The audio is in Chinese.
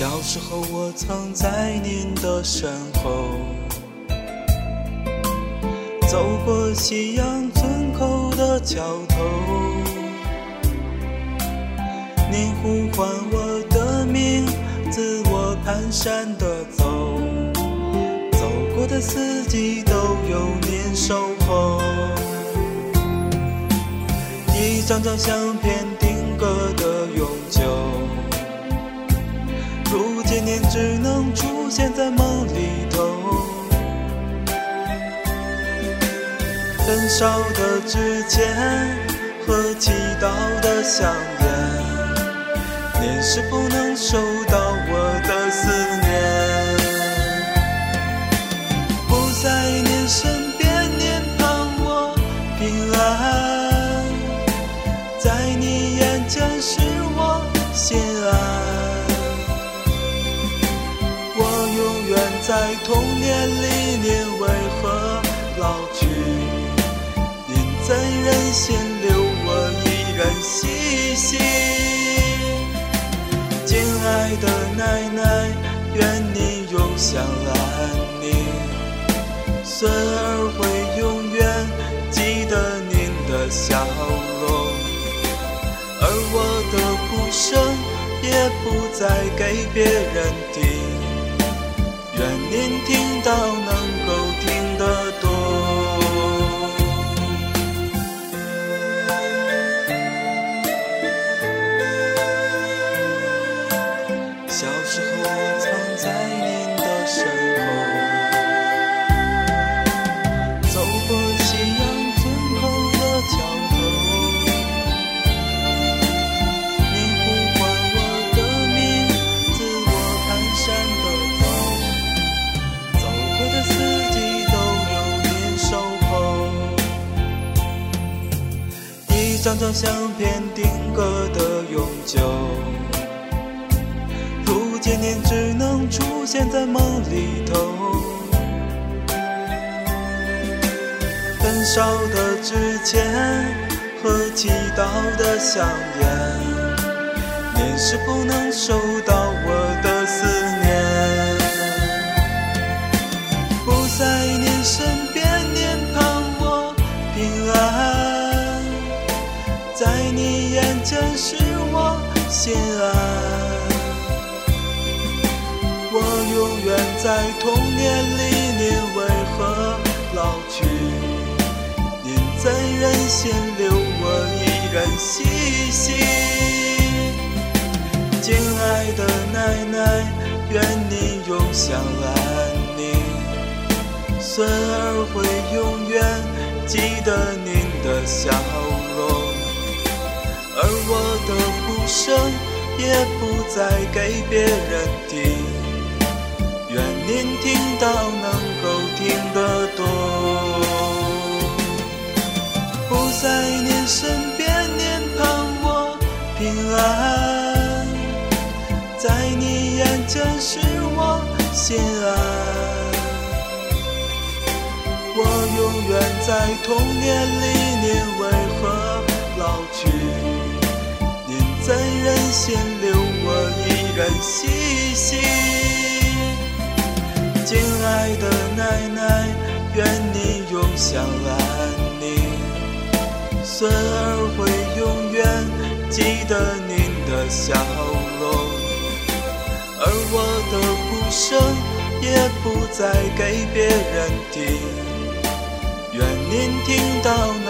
小时候，我曾在您的身后，走过夕阳村口的桥头。您呼唤我的名字，我蹒跚地走，走过的四季都有您守候。一张张相片定格的永久。如今您只能出现在梦里头。焚烧的纸钱和祈祷的香烟，你是否能收到我的思念？不在你身边，您盼我平安，在你眼前是在童年里，您为何老去？您怎忍心留我一人嬉戏？敬爱的奶奶，愿你永享安宁，孙儿会永远记得您的笑容，而我的哭声也不再给别人听。愿您听到能够听得懂。小时候，我藏在您的身后，张张相片定格的永久。如今你只能出现在梦里头，焚烧的纸钱和祈祷的香烟，你是不能收到在你眼前是我心安。我永远在童年里，您为何老去？您怎忍心留我一人嬉戏？敬爱的奶奶，愿您永享安宁。孙儿会永远记得您的笑，我的哭声也不再给别人听。愿您听到能够听得懂。不在您身边，您盼我平安，在你眼前是我心安。我永远在童年里，您为何老去？人心留我一人嬉戏？敬爱的奶奶，愿你永享安宁，孙儿会永远记得您的笑容，而我的哭声也不再给别人听。愿您听到能够听得懂。